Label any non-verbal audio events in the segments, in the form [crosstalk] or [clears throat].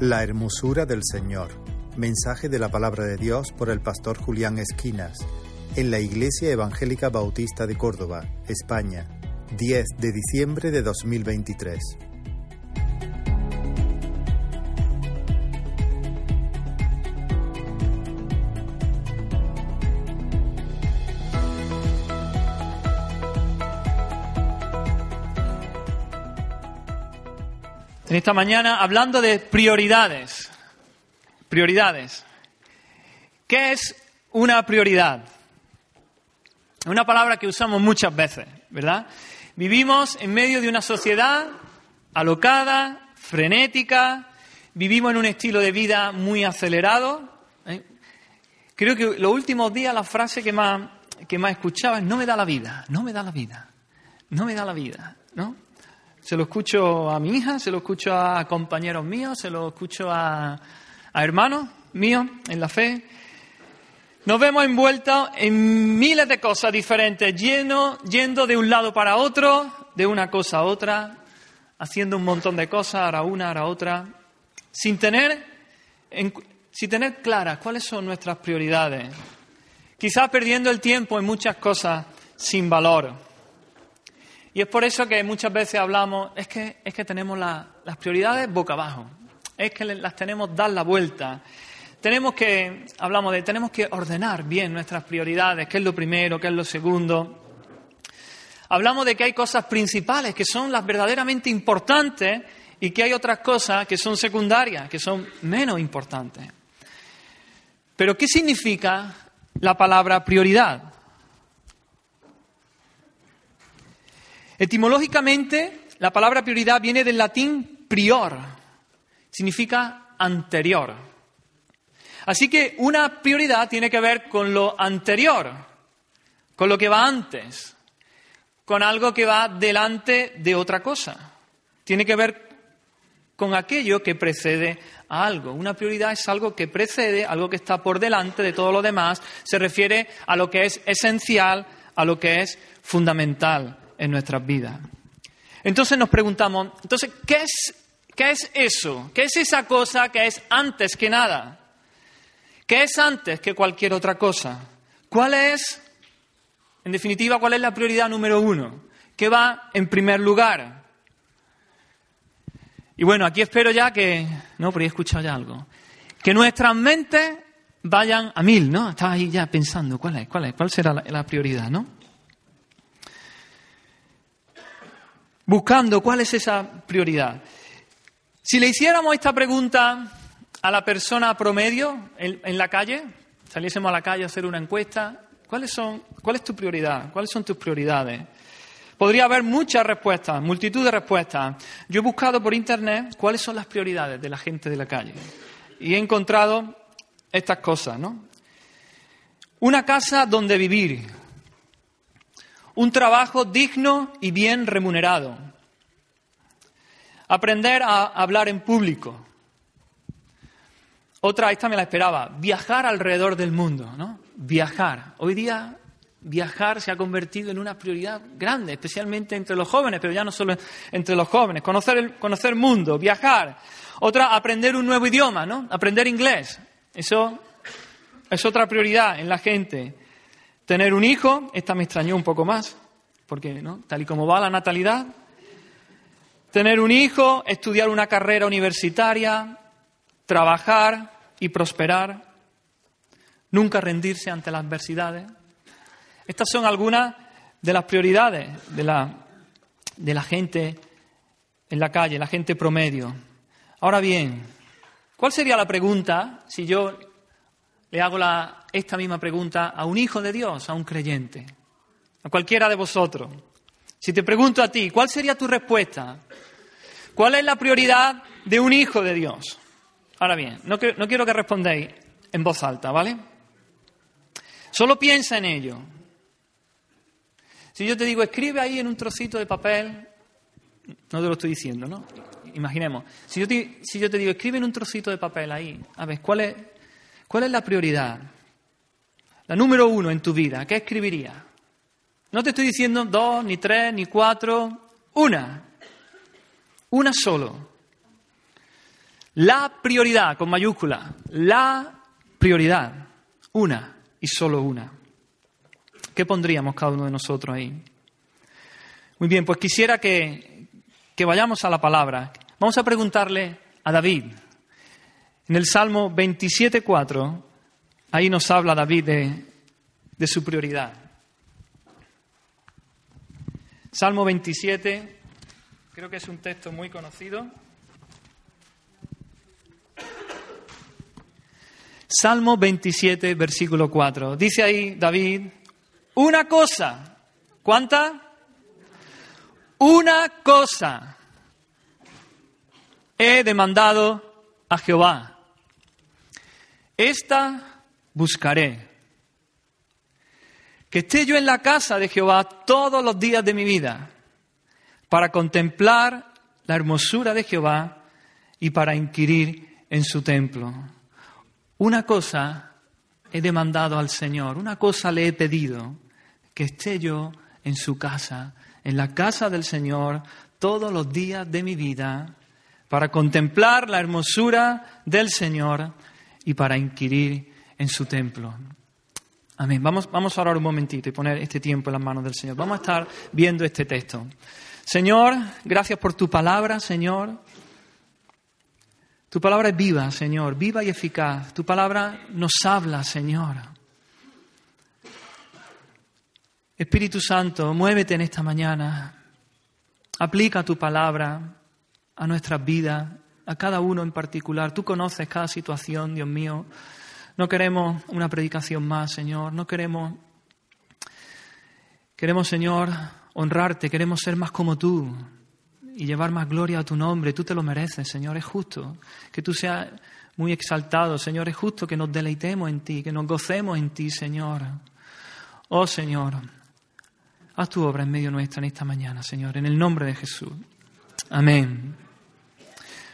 La hermosura del Señor. Mensaje de la palabra de Dios por el pastor Julián Esquinas en la Iglesia Evangélica Bautista de Córdoba, España, 10 de diciembre de 2023. En esta mañana hablando de prioridades. Prioridades. ¿Qué es una prioridad? Una palabra que usamos muchas veces, ¿verdad? Vivimos en medio de una sociedad alocada, frenética, vivimos en un estilo de vida muy acelerado. ¿eh? Creo que los últimos días la frase que más, que más escuchaba es no me da la vida, no me da la vida, no me da la vida, ¿no? Se lo escucho a mi hija, se lo escucho a compañeros míos, se lo escucho a, hermanos míos en la fe. Nos vemos envueltos en miles de cosas diferentes, lleno, yendo de un lado para otro, de una cosa a otra, haciendo un montón de cosas, ahora una, ahora otra, sin tener, sin tener claras cuáles son nuestras prioridades. Quizás perdiendo el tiempo en muchas cosas sin valor. Y es por eso que muchas veces hablamos, es que, es que tenemos las prioridades boca abajo, es que las tenemos dar la vuelta. Tenemos que, hablamos de, tenemos que ordenar bien nuestras prioridades, qué es lo primero, qué es lo segundo. Hablamos de que hay cosas principales que son las verdaderamente importantes y que hay otras cosas que son secundarias, que son menos importantes. Pero ¿qué significa la palabra prioridad? Etimológicamente, la palabra prioridad viene del latín prior, significa anterior. Así que una prioridad tiene que ver con lo anterior, con lo que va antes, con algo que va delante de otra cosa. Tiene que ver con aquello que precede a algo. Una prioridad es algo que precede, algo que está por delante de todo lo demás, se refiere a lo que es esencial, a lo que es fundamental en nuestras vidas. Entonces nos preguntamos, entonces, ¿qué es, ¿qué es eso? ¿Qué es esa cosa que es antes que nada? ¿Qué es antes que cualquier otra cosa? ¿Cuál es, en definitiva, cuál es la prioridad número uno? ¿Qué va en primer lugar? Y bueno, aquí espero ya que, no, pero he escuchado ya algo, que nuestras mentes vayan a mil, ¿no? Estás ahí ya pensando, ¿cuál es? ¿Cuál es? ¿Cuál será la, la prioridad, no? Buscando cuál es esa prioridad. Si le hiciéramos esta pregunta a la persona promedio en, la calle, saliésemos a la calle a hacer una encuesta, ¿cuáles son, ¿cuál es tu prioridad? ¿Cuáles son tus prioridades? Podría haber muchas respuestas, multitud de respuestas. Yo he buscado por internet cuáles son las prioridades de la gente de la calle y he encontrado estas cosas, ¿no? Una casa donde vivir, un trabajo digno y bien remunerado, aprender a hablar en público. Otra, esta me la esperaba, viajar alrededor del mundo, ¿no? Viajar. Hoy día viajar se ha convertido en una prioridad grande, especialmente entre los jóvenes, pero ya no solo entre los jóvenes. Conocer el conocer mundo, viajar. Otra, aprender un nuevo idioma, ¿no? Aprender inglés. Eso es otra prioridad en la gente. Tener un hijo, esta me extrañó un poco más, porque tal y como va la natalidad, tener un hijo, estudiar una carrera universitaria, trabajar y prosperar, nunca rendirse ante las adversidades. Estas son algunas de las prioridades de la, de la gente en la calle, la gente promedio. Ahora bien, ¿cuál sería la pregunta si yo le hago esta misma pregunta a un hijo de Dios, a un creyente, a cualquiera de vosotros. Si te pregunto a ti, ¿cuál sería tu respuesta? ¿Cuál es la prioridad de un hijo de Dios? Ahora bien, no, no quiero que respondáis en voz alta, ¿vale? Solo piensa en ello. Si yo te digo, escribe ahí en un trocito de papel, no te lo estoy diciendo, ¿no? Imaginemos, si yo te, si yo te digo, escribe en un trocito de papel ahí, a ver, ¿cuál es, ¿Cuál es la prioridad? La número uno en tu vida, ¿qué escribirías? No te estoy diciendo dos, ni tres, ni cuatro, una. Una solo. La prioridad, con mayúscula, la prioridad, una y solo una. ¿Qué pondríamos cada uno de nosotros ahí? Muy bien, pues quisiera que, que vayamos a la palabra. Vamos a preguntarle a David. En el Salmo 27.4, ahí nos habla David de, su prioridad. Salmo 27, creo que es un texto muy conocido. Salmo 27, versículo 4. Dice ahí David, una cosa, ¿cuánta? Una cosa he demandado a Jehová. Esta buscaré. Que esté yo en la casa de Jehová todos los días de mi vida, para contemplar la hermosura de Jehová y para inquirir en su templo. Una cosa he demandado al Señor, una cosa le he pedido, que esté yo en su casa, en la casa del Señor, todos los días de mi vida, para contemplar la hermosura del Señor y para inquirir en su templo. Amén. Vamos, vamos a orar un momentito y poner este tiempo en las manos del Señor. Vamos a estar viendo este texto. Señor, gracias por tu palabra, Señor. Tu palabra es viva, Señor, viva y eficaz. Tu palabra nos habla, Señor. Espíritu Santo, muévete en esta mañana. Aplica tu palabra a nuestras vidas, a cada uno en particular. Tú conoces cada situación, Dios mío. No queremos una predicación más, Señor. No queremos, queremos, Señor, honrarte. Queremos ser más como tú y llevar más gloria a tu nombre. Tú te lo mereces, Señor, es justo. Que tú seas muy exaltado, Señor, es justo que nos deleitemos en ti, que nos gocemos en ti, Señor. Oh, Señor, haz tu obra en medio nuestra en esta mañana, Señor, en el nombre de Jesús. Amén.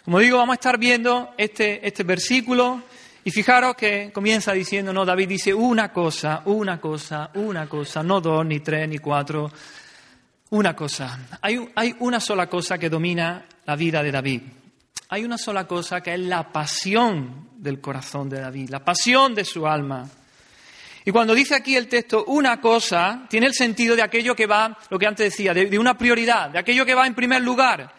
Como digo, vamos a estar viendo este, este versículo y fijaros que comienza diciendo, no, David dice una cosa, una cosa, una cosa, no dos, ni tres, ni cuatro, una cosa. Hay, hay una sola cosa que domina la vida de David. Hay una sola cosa que es la pasión del corazón de David, la pasión de su alma. Y cuando dice aquí el texto una cosa, tiene el sentido de aquello que va, lo que antes decía, de, de, una prioridad, de aquello que va en primer lugar.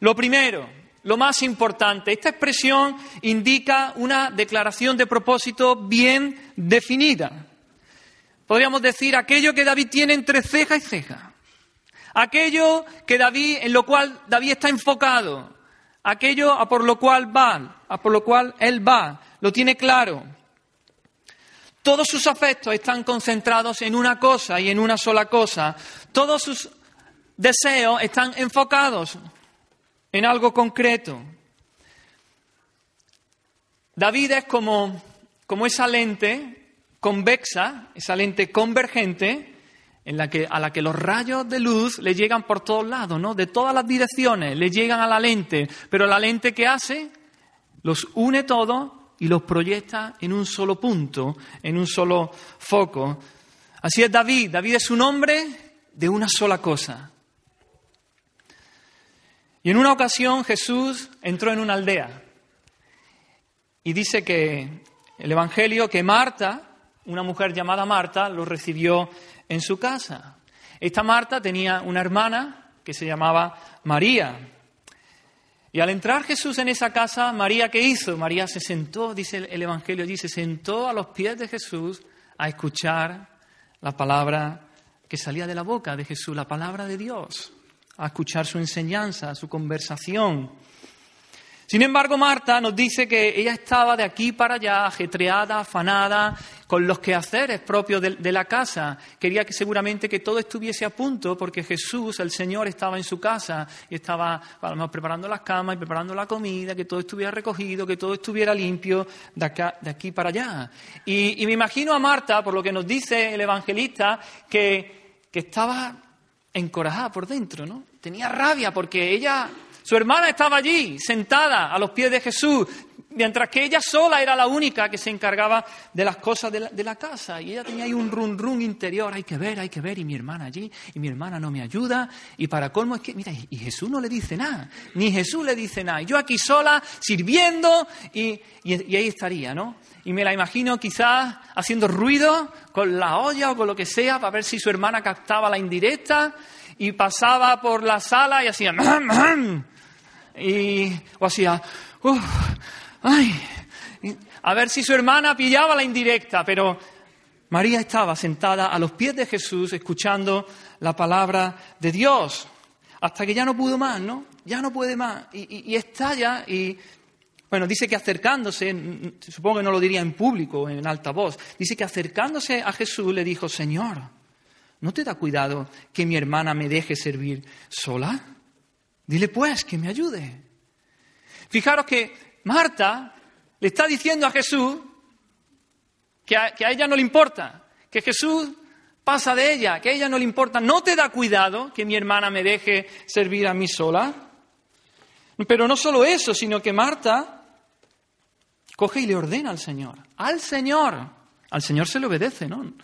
Lo primero, lo más importante. Esta expresión indica una declaración de propósito bien definida. Podríamos decir aquello que David tiene entre ceja y ceja. Aquello que David, en lo cual David está enfocado, aquello a por lo cual va, a por lo cual él va, lo tiene claro. Todos sus afectos están concentrados en una cosa y en una sola cosa. Todos sus deseos están enfocados en algo concreto. David es como, como esa lente convexa, esa lente convergente, en la que, a la que los rayos de luz le llegan por todos lados, ¿no? De todas las direcciones, le llegan a la lente, pero la lente que hace los une todos y los proyecta en un solo punto, en un solo foco. Así es David, David es un hombre de una sola cosa. Y en una ocasión Jesús entró en una aldea y dice que el Evangelio que Marta, una mujer llamada Marta, lo recibió en su casa. Esta Marta tenía una hermana que se llamaba María. Y al entrar Jesús en esa casa, María, ¿qué hizo? María se sentó, dice el Evangelio, dice, se sentó a los pies de Jesús a escuchar la palabra que salía de la boca de Jesús, la palabra de Dios, a escuchar su enseñanza, su conversación. Sin embargo, Marta nos dice que ella estaba de aquí para allá, ajetreada, afanada, con los quehaceres propios de, de, la casa. Quería que seguramente que todo estuviese a punto, porque Jesús, el Señor, estaba en su casa y estaba preparando las camas y preparando la comida, que todo estuviera recogido, que todo estuviera limpio de, aquí para allá. Y, y, me imagino a Marta, por lo que nos dice el evangelista, que, que estaba encorajada por dentro, ¿no? Tenía rabia porque ella su hermana estaba allí, sentada a los pies de Jesús, mientras que ella sola era la única que se encargaba de las cosas de la, casa. Y ella tenía ahí un run run interior, hay que ver, hay que ver, y mi hermana allí, y mi hermana no me ayuda, y para colmo es que, mira, y Jesús no le dice nada, ni Jesús le dice nada. Y yo aquí sola, sirviendo, y, y, ahí estaría, ¿no? Y me la imagino quizás haciendo ruido con la olla o con lo que sea para ver si su hermana captaba la indirecta y pasaba por la sala y hacía [clears throat] y o hacía ay a ver si su hermana pillaba la indirecta pero María estaba sentada a los pies de Jesús escuchando la palabra de Dios hasta que ya no pudo más no ya no puede más y, y, y y bueno, dice que acercándose, supongo que no lo diría en público, en alta voz, dice que acercándose a Jesús le dijo, Señor, ¿No te da cuidado que mi hermana me deje servir sola? Dile pues que me ayude. Fijaros que Marta le está diciendo a Jesús que a, ella no le importa, que Jesús pasa de ella, que a ella no le importa. ¿No te da cuidado que mi hermana me deje servir a mí sola? Pero no solo eso, sino que Marta coge y le ordena al Señor, al Señor. Al Señor se le obedece, ¿no?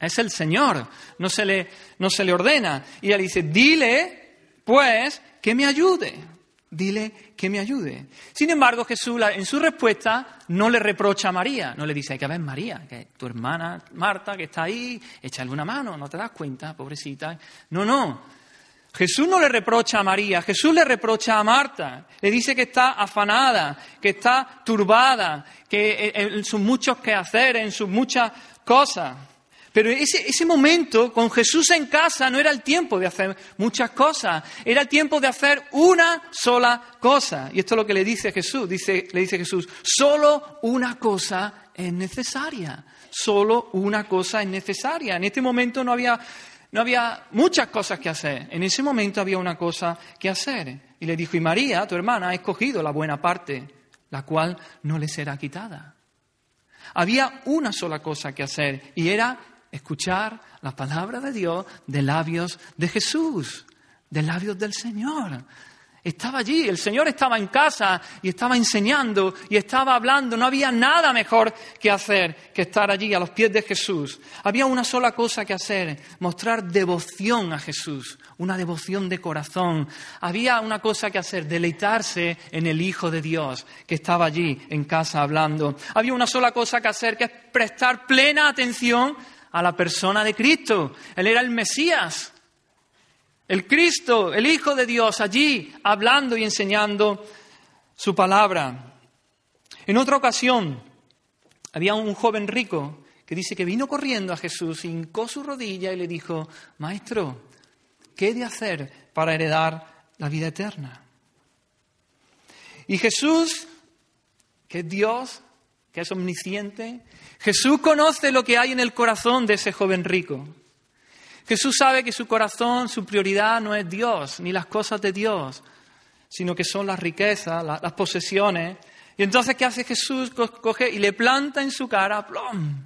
Es el Señor, no se le, no se le ordena. Y ella dice, dile, pues, que me ayude. Dile que me ayude. Sin embargo, Jesús en su respuesta no le reprocha a María, no le dice, hay que ver María, que tu hermana Marta que está ahí, échale una mano, no te das cuenta, pobrecita. No, no. Jesús no le reprocha a María, Jesús le reprocha a Marta. Le dice que está afanada, que está turbada, que en sus muchos quehaceres, en sus muchas cosas. Pero ese, ese, momento con Jesús en casa no era el tiempo de hacer muchas cosas, era el tiempo de hacer una sola cosa. Y esto es lo que le dice Jesús, dice, le dice Jesús, solo una cosa es necesaria, solo una cosa es necesaria. En este momento no había, no había muchas cosas que hacer, en ese momento había una cosa que hacer. Y le dijo, y María, tu hermana, ha escogido la buena parte, la cual no le será quitada. Había una sola cosa que hacer y era escuchar la palabra de Dios de labios de Jesús, de labios del Señor. Estaba allí, el Señor estaba en casa y estaba enseñando y estaba hablando. No había nada mejor que hacer que estar allí a los pies de Jesús. Había una sola cosa que hacer, mostrar devoción a Jesús, una devoción de corazón. Había una cosa que hacer, deleitarse en el Hijo de Dios que estaba allí en casa hablando. Había una sola cosa que hacer, que es prestar plena atención a la persona de Cristo. Él era el Mesías, el Cristo, el Hijo de Dios, allí hablando y enseñando su palabra. En otra ocasión, había un joven rico que dice que vino corriendo a Jesús, hincó su rodilla y le dijo, Maestro, ¿qué he de hacer para heredar la vida eterna? Y Jesús, que es Dios, que es omnisciente. Jesús conoce lo que hay en el corazón de ese joven rico. Jesús sabe que su corazón, su prioridad no es Dios, ni las cosas de Dios, sino que son las riquezas, las posesiones. Y entonces, ¿qué hace Jesús? Coge y le planta en su cara, plom,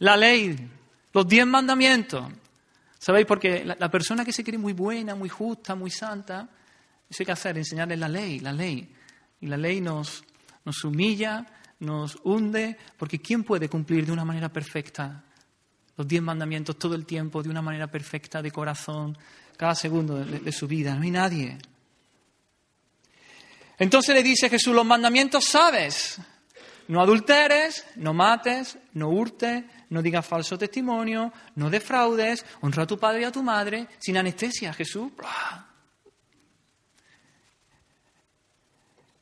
la ley, los diez mandamientos. ¿Sabéis? Porque la, persona que se cree muy buena, muy justa, muy santa, hay que hacer, enseñarle la ley, la ley. Y la ley nos, nos humilla, nos hunde, porque ¿quién puede cumplir de una manera perfecta los diez mandamientos todo el tiempo, de una manera perfecta, de corazón, cada segundo de, su vida? No hay nadie. Entonces le dice Jesús, los mandamientos sabes. No adulteres, no mates, no hurtes, no digas falso testimonio, no defraudes, honra a tu padre y a tu madre, sin anestesia, Jesús.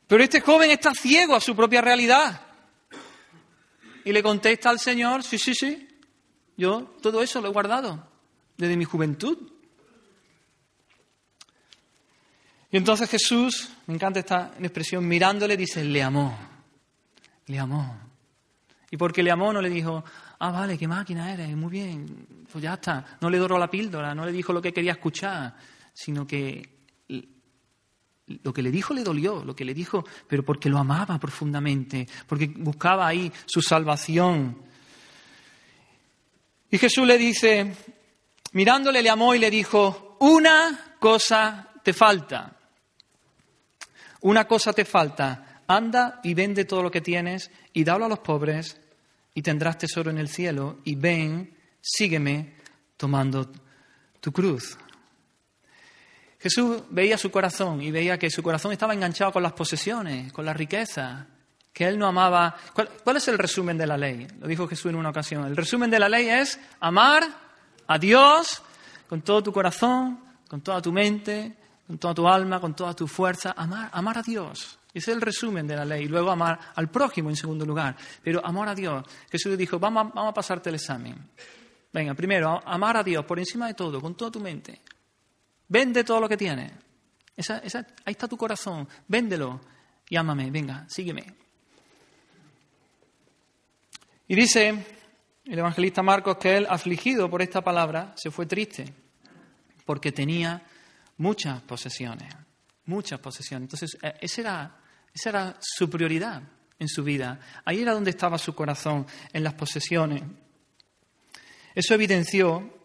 Pero este joven está ciego a su propia realidad. Y le contesta al Señor, sí, sí, sí, yo todo eso lo he guardado desde mi juventud. Y entonces Jesús, me encanta esta expresión, mirándole dice, le amó, le amó. Y porque le amó no le dijo, ah, vale, qué máquina eres, muy bien, pues ya está. No le doró la píldora, no le dijo lo que quería escuchar, sino que lo que le dijo le dolió, lo que le dijo, pero porque lo amaba profundamente, porque buscaba ahí su salvación. Y Jesús le dice, mirándole le amó y le dijo, una cosa te falta, una cosa te falta, anda y vende todo lo que tienes y dalo a los pobres y tendrás tesoro en el cielo y ven, sígueme tomando tu cruz. Jesús veía su corazón y veía que su corazón estaba enganchado con las posesiones, con la riqueza, que él no amaba. ¿Cuál, ¿Cuál, es el resumen de la ley? Lo dijo Jesús en una ocasión. El resumen de la ley es amar a Dios con todo tu corazón, con toda tu mente, con toda tu alma, con toda tu fuerza. Amar, amar a Dios. Ese es el resumen de la ley. Luego amar al prójimo en segundo lugar. Pero amar a Dios. Jesús dijo, vamos vamos a pasarte el examen. Venga, primero, amar a Dios por encima de todo, con toda tu mente. Vende todo lo que tienes. Esa, esa, ahí está tu corazón. Véndelo y ámame. Venga, sígueme. Y dice el evangelista Marcos que él, afligido por esta palabra, se fue triste porque tenía muchas posesiones. Muchas posesiones. Entonces, esa era, esa era su prioridad en su vida. Ahí era donde estaba su corazón, en las posesiones. Eso evidenció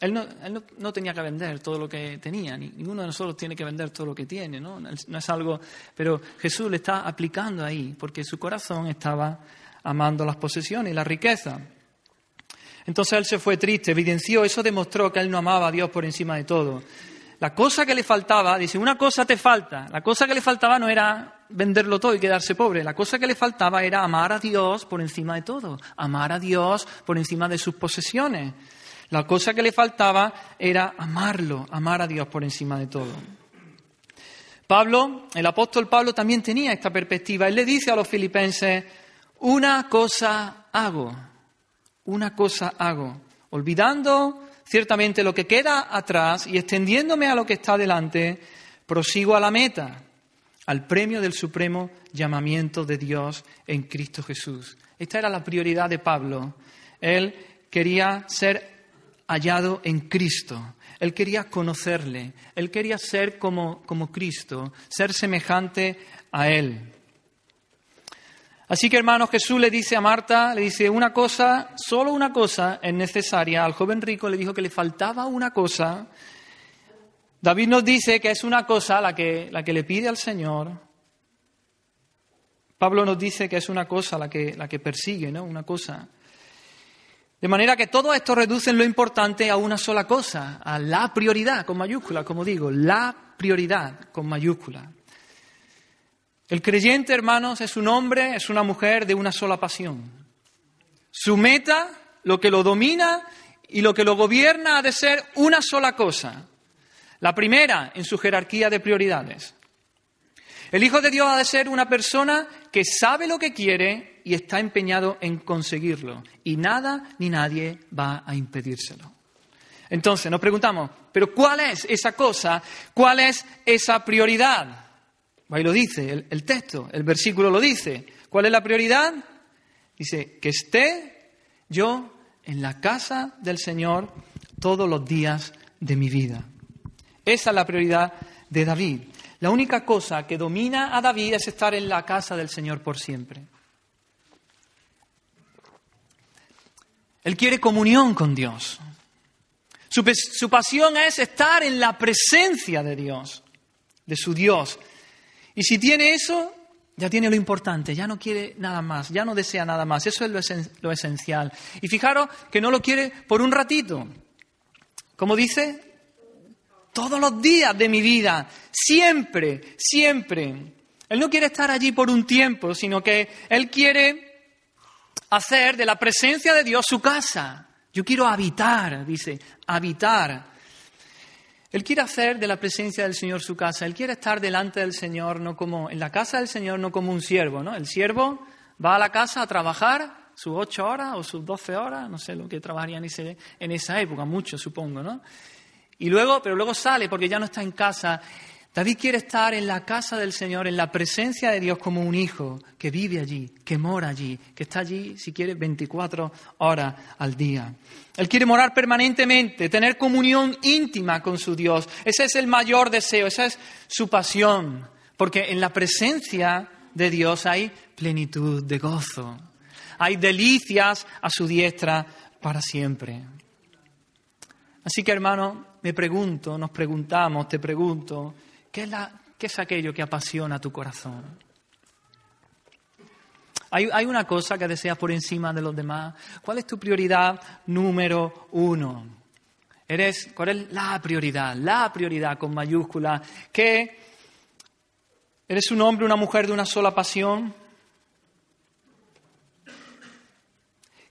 él, no, él no, no, tenía que vender todo lo que tenía, ninguno de nosotros tiene que vender todo lo que tiene, ¿no? No es algo, pero Jesús le está aplicando ahí, porque su corazón estaba amando las posesiones y la riqueza. Entonces él se fue triste, evidenció, eso demostró que él no amaba a Dios por encima de todo. La cosa que le faltaba, dice, una cosa te falta, la cosa que le faltaba no era venderlo todo y quedarse pobre, la cosa que le faltaba era amar a Dios por encima de todo, amar a Dios por encima de sus posesiones. La cosa que le faltaba era amarlo, amar a Dios por encima de todo. Pablo, el apóstol Pablo también tenía esta perspectiva. Él le dice a los filipenses, una cosa hago, una cosa hago, olvidando ciertamente lo que queda atrás y extendiéndome a lo que está delante, prosigo a la meta, al premio del supremo llamamiento de Dios en Cristo Jesús. Esta era la prioridad de Pablo. Él quería ser hallado en Cristo. Él quería conocerle, él quería ser como, como Cristo, ser semejante a Él. Así que hermanos, Jesús le dice a Marta, le dice una cosa, solo una cosa es necesaria. Al joven rico le dijo que le faltaba una cosa. David nos dice que es una cosa la que, la que le pide al Señor. Pablo nos dice que es una cosa la que, la que persigue, ¿no? Una cosa. De manera que todo esto reduce lo importante a una sola cosa, a la prioridad con mayúscula, como digo, la prioridad con mayúscula. El creyente, hermanos, es un hombre, es una mujer de una sola pasión. Su meta, lo que lo domina y lo que lo gobierna ha de ser una sola cosa. La primera en su jerarquía de prioridades. El Hijo de Dios ha de ser una persona que sabe lo que quiere y está empeñado en conseguirlo. Y nada ni nadie va a impedírselo. Entonces nos preguntamos, ¿pero cuál es esa cosa? ¿Cuál es esa prioridad? Ahí lo dice el, el texto, el versículo lo dice. ¿Cuál es la prioridad? Dice, que esté yo en la casa del Señor todos los días de mi vida. Esa es la prioridad de David. La única cosa que domina a David es estar en la casa del Señor por siempre. Él quiere comunión con Dios. Su, pasión es estar en la presencia de Dios, de su Dios. Y si tiene eso, ya tiene lo importante, ya no quiere nada más, ya no desea nada más. Eso es lo, lo esencial. Y fijaros que no lo quiere por un ratito. Como dice, todos los días de mi vida, siempre, siempre. Él no quiere estar allí por un tiempo, sino que Él quiere hacer de la presencia de Dios su casa. Yo quiero habitar, dice, habitar. Él quiere hacer de la presencia del Señor su casa. Él quiere estar delante del Señor, no como en la casa del Señor, no como un siervo, ¿no? El siervo va a la casa a trabajar sus ocho horas o sus doce horas, no sé lo que trabajaría ese, en esa época, mucho supongo, ¿no? Y luego, pero luego sale porque ya no está en casa. David quiere estar en la casa del Señor, en la presencia de Dios como un hijo que vive allí, que mora allí, que está allí, si quiere, 24 horas al día. Él quiere morar permanentemente, tener comunión íntima con su Dios. Ese es el mayor deseo, esa es su pasión, porque en la presencia de Dios hay plenitud de gozo, hay delicias a su diestra para siempre. Así que hermano, me pregunto, nos preguntamos, te pregunto, ¿qué es la ¿Qué es aquello que apasiona tu corazón? ¿Hay, ¿Hay, una cosa que deseas por encima de los demás? ¿Cuál es tu prioridad número uno? Eres, ¿Cuál es la prioridad? La prioridad con mayúscula. ¿Qué? ¿Eres un hombre, una mujer de una sola pasión?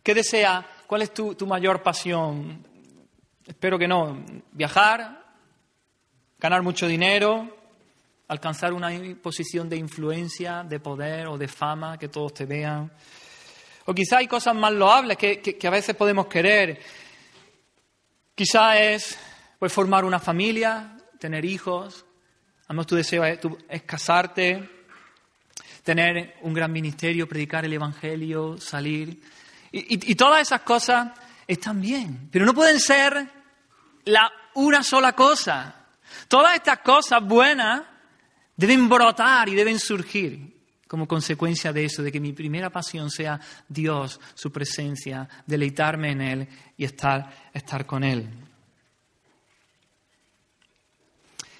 ¿Qué desea? ¿Cuál es tu, tu mayor pasión? Espero que no. Viajar, ganar mucho dinero, alcanzar una posición de influencia, de poder o de fama, que todos te vean. O quizá hay cosas más loables que, que, a veces podemos querer. Quizá es pues, formar una familia, tener hijos. A lo mejor tu deseo es, es casarte, tener un gran ministerio, predicar el Evangelio, salir. Y, y, todas esas cosas están bien, pero no pueden ser la una sola cosa. Todas estas cosas buenas deben brotar y deben surgir como consecuencia de eso, de que mi primera pasión sea Dios, su presencia, deleitarme en Él y estar, estar con Él.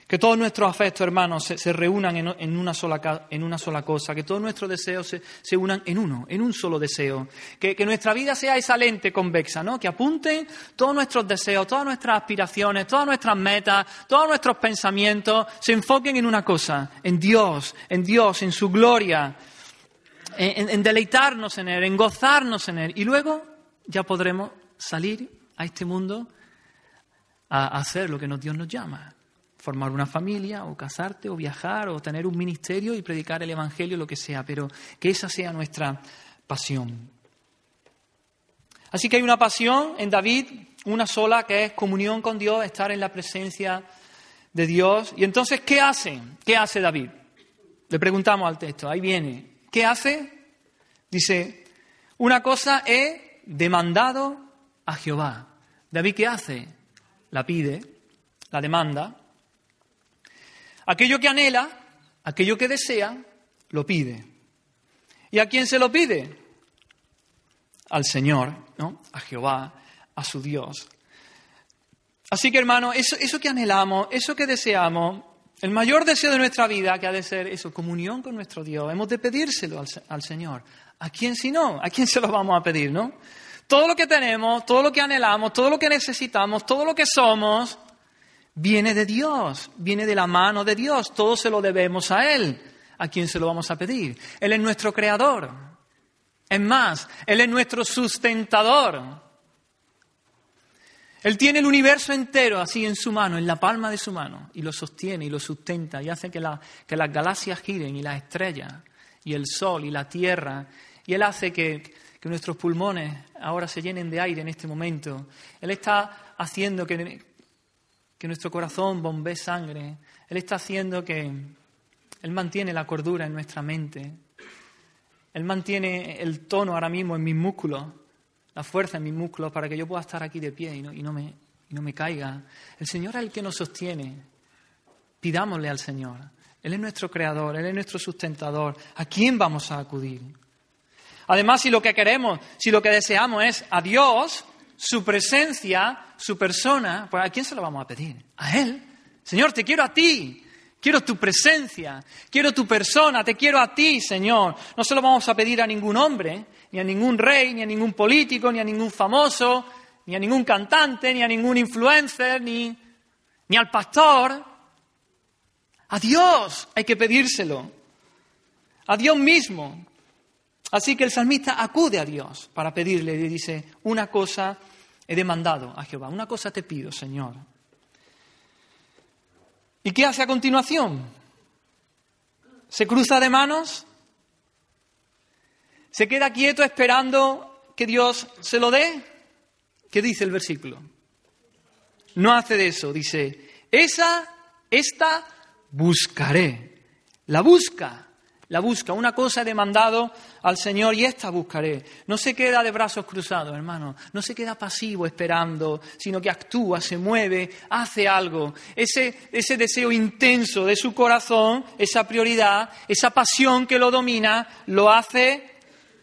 Que todos nuestros afectos, hermanos, se, se reúnan en, en, una sola, en, una sola, cosa, que todos nuestros deseos se, se unan en uno, en un solo deseo. Que, que, nuestra vida sea esa lente convexa, ¿no? Que apunten todos nuestros deseos, todas nuestras aspiraciones, todas nuestras metas, todos nuestros pensamientos, se enfoquen en una cosa, en Dios, en Dios, en su gloria, en, en deleitarnos en Él, en gozarnos en Él. Y luego ya podremos salir a este mundo a hacer lo que Dios nos llama formar una familia o casarte o viajar o tener un ministerio y predicar el Evangelio, lo que sea, pero que esa sea nuestra pasión. Así que hay una pasión en David, una sola, que es comunión con Dios, estar en la presencia de Dios. Y entonces, ¿qué hace? ¿Qué hace David? Le preguntamos al texto, ahí viene. ¿Qué hace? Dice, una cosa he demandado a Jehová. David, ¿qué hace? La pide, la demanda, Aquello que anhela, aquello que desea, lo pide. ¿Y a quién se lo pide? Al Señor, ¿no? A Jehová, a su Dios. Así que, hermano, eso, eso que anhelamos, eso que deseamos, el mayor deseo de nuestra vida, que ha de ser eso, comunión con nuestro Dios, hemos de pedírselo al, al Señor. ¿A quién si no? ¿A quién se lo vamos a pedir, no? Todo lo que tenemos, todo lo que anhelamos, todo lo que necesitamos, todo lo que somos, viene de Dios, viene de la mano de Dios, todo se lo debemos a Él. ¿A quién se lo vamos a pedir? Él es nuestro creador. Es más, Él es nuestro sustentador. Él tiene el universo entero así en su mano, en la palma de su mano, y lo sostiene y lo sustenta y hace que, la, que las galaxias giren y las estrellas, y el sol y la tierra, y Él hace que nuestros pulmones ahora se llenen de aire en este momento. Él está haciendo que, que nuestro corazón bombee sangre. Él está haciendo que Él mantiene la cordura en nuestra mente. Él mantiene el tono ahora mismo en mis músculos, la fuerza en mis músculos para que yo pueda estar aquí de pie y no, y no, me, y no me caiga. El Señor es el que nos sostiene. Pidámosle al Señor. Él es nuestro creador, Él es nuestro sustentador. ¿A quién vamos a acudir? Además, si lo que queremos, si lo que deseamos es a Dios, su presencia, su persona, pues ¿a quién se lo vamos a pedir? A Él. Señor, te quiero a ti. Quiero tu presencia, quiero tu persona, te quiero a ti, Señor. No se lo vamos a pedir a ningún hombre, ni a ningún rey, ni a ningún político, ni a ningún famoso, ni a ningún cantante, ni a ningún influencer, ni, ni al pastor. A Dios hay que pedírselo. A Dios mismo. Así que el salmista acude a Dios para pedirle y dice, una cosa he demandado a Jehová, una cosa te pido, Señor. ¿Y qué hace a continuación? ¿Se cruza de manos? ¿Se queda quieto esperando que Dios se lo dé? ¿Qué dice el versículo? No hace de eso, dice, esa, esta buscaré. La busca la busca. Una cosa he demandado al Señor y esta buscaré. No se queda de brazos cruzados, hermano. No se queda pasivo esperando, sino que actúa, se mueve, hace algo. Ese, ese deseo intenso de su corazón, esa prioridad, esa pasión que lo domina, lo hace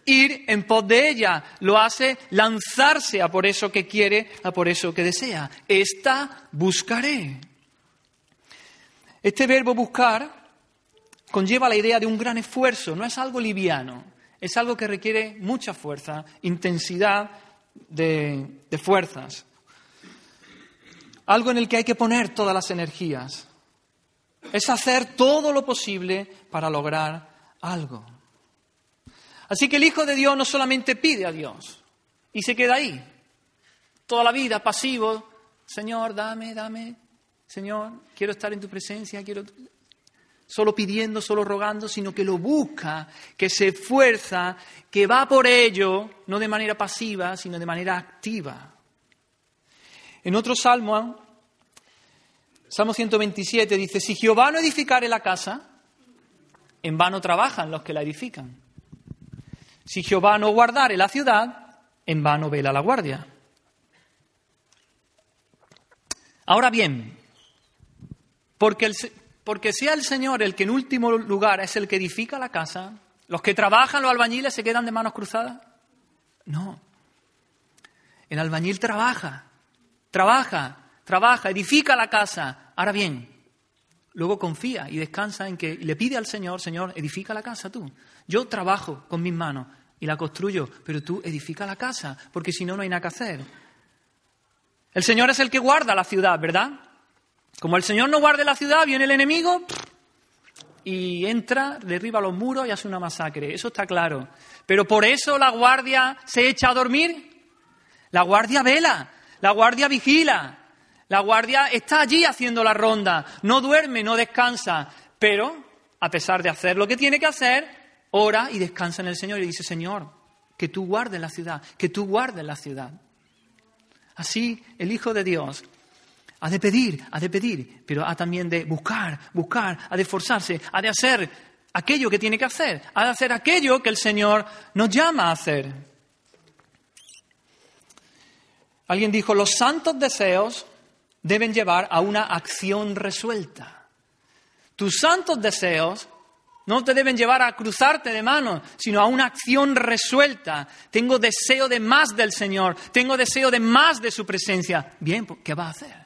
ir en pos de ella, lo hace lanzarse a por eso que quiere, a por eso que desea. Esta buscaré. Este verbo buscar conlleva la idea de un gran esfuerzo, no es algo liviano, es algo que requiere mucha fuerza, intensidad de, fuerzas. Algo en el que hay que poner todas las energías. Es hacer todo lo posible para lograr algo. Así que el Hijo de Dios no solamente pide a Dios y se queda ahí, toda la vida pasivo, Señor, dame, dame, Señor, quiero estar en tu presencia, quiero solo pidiendo, solo rogando, sino que lo busca, que se esfuerza, que va por ello, no de manera pasiva, sino de manera activa. En otro salmo, Salmo 127 dice, si Jehová no edificare la casa, en vano trabajan los que la edifican. Si Jehová no guardare la ciudad, en vano vela la guardia. Ahora bien, porque, porque sea el Señor el que en último lugar es el que edifica la casa, los que trabajan, los albañiles, se quedan de manos cruzadas. No. El albañil trabaja, trabaja, trabaja, edifica la casa. Ahora bien, luego confía y descansa en que le pide al Señor, Señor, edifica la casa tú. Yo trabajo con mis manos y la construyo, pero tú edifica la casa, porque si no, no hay nada que hacer. El Señor es el que guarda la ciudad, ¿verdad? Como el Señor no guarde la ciudad, viene el enemigo y entra, derriba los muros y hace una masacre. Eso está claro. Pero por eso la guardia se echa a dormir. La guardia vela, la guardia vigila, la guardia está allí haciendo la ronda. No duerme, no descansa. Pero, a pesar de hacer lo que tiene que hacer, ora y descansa en el Señor y dice, Señor, que tú guardes la ciudad, que tú guardes la ciudad. Así el Hijo de Dios ha de pedir, ha de pedir, pero ha también de buscar, buscar, ha de esforzarse, ha de hacer aquello que tiene que hacer, ha de hacer aquello que el Señor nos llama a hacer. Alguien dijo, los santos deseos deben llevar a una acción resuelta. Tus santos deseos no te deben llevar a cruzarte de manos, sino a una acción resuelta. Tengo deseo de más del Señor, tengo deseo de más de su presencia. Bien, pues, ¿qué va a hacer?